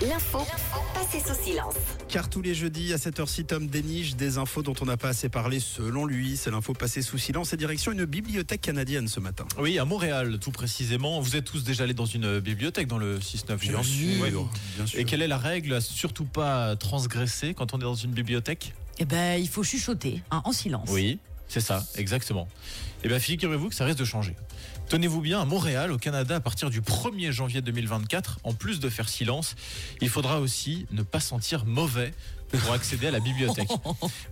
L'info passée sous silence. Car tous les jeudis à cette heure-ci, Tom déniche des infos dont on n'a pas assez parlé selon lui. C'est l'info passée sous silence et direction une bibliothèque canadienne ce matin. Oui, à Montréal, tout précisément. Vous êtes tous déjà allés dans une bibliothèque dans le 6-9 Bien Ouais. bien sûr. Et quelle est la règle à surtout pas transgresser quand on est dans une bibliothèque? Eh ben, il faut chuchoter, hein, en silence. Oui, c'est ça, exactement. Eh bien, figurez-vous que ça risque de changer. Tenez-vous bien, à Montréal, au Canada, à partir du 1er janvier 2024, en plus de faire silence, il faudra aussi ne pas sentir mauvais pour accéder à la bibliothèque.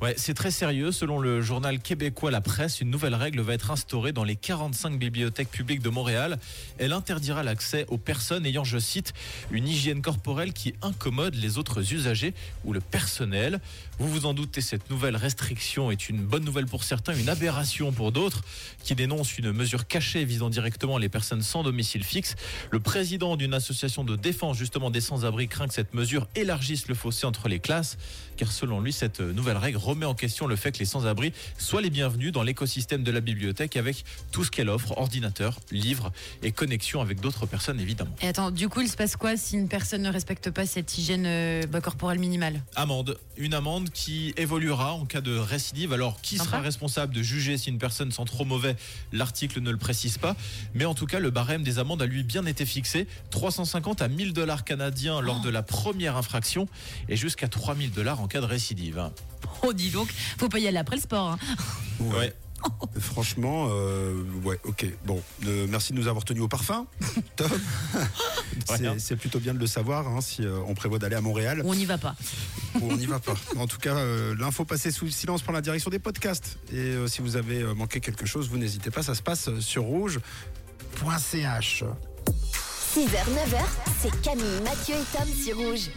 Ouais, c'est très sérieux. Selon le journal québécois La Presse, une nouvelle règle va être instaurée dans les 45 bibliothèques publiques de Montréal. Elle interdira l'accès aux personnes ayant, je cite, une hygiène corporelle qui incommode les autres usagers ou le personnel. Vous vous en doutez, cette nouvelle restriction est une bonne nouvelle pour certains, une aberration pour d'autres qui dénoncent une mesure cachée visant directement les personnes sans domicile fixe. Le président d'une association de défense justement des sans-abri craint que cette mesure élargisse le fossé entre les classes, car selon lui, cette nouvelle règle remet en question le fait que les sans-abri soient les bienvenus dans l'écosystème de la bibliothèque avec tout ce qu'elle offre, ordinateur, livres et connexion avec d'autres personnes évidemment. Et attends, du coup, il se passe quoi si une personne ne respecte pas cette hygiène euh, bah, corporelle minimale? Amende, une amende qui évoluera en cas de récidive. Alors, qui sera responsable de juger si une personne sent trop mauvais? L'article ne le précise pas, mais en tout cas, le barème des amendes a lui bien été fixé. 350 à 1000 dollars canadiens lors de la première infraction et jusqu'à 3000 dollars en cas de récidive. Oh, dis donc, faut pas y aller après le sport. hein. Ouais. Franchement, euh, ouais, ok. Bon, euh, merci de nous avoir tenus au parfum, Tom. C'est- plutôt bien de le savoir hein, si euh, on prévoit d'aller à Montréal On n'y va pas. ou on n'y va pas. En tout cas, euh, l'info passée sous le silence pour la direction des podcasts. Et euh, si vous avez manqué quelque chose, vous n'hésitez pas, ça se passe sur rouge.ch. 6h, 9h, c'est Camille, Mathieu et Tom sur Rouge.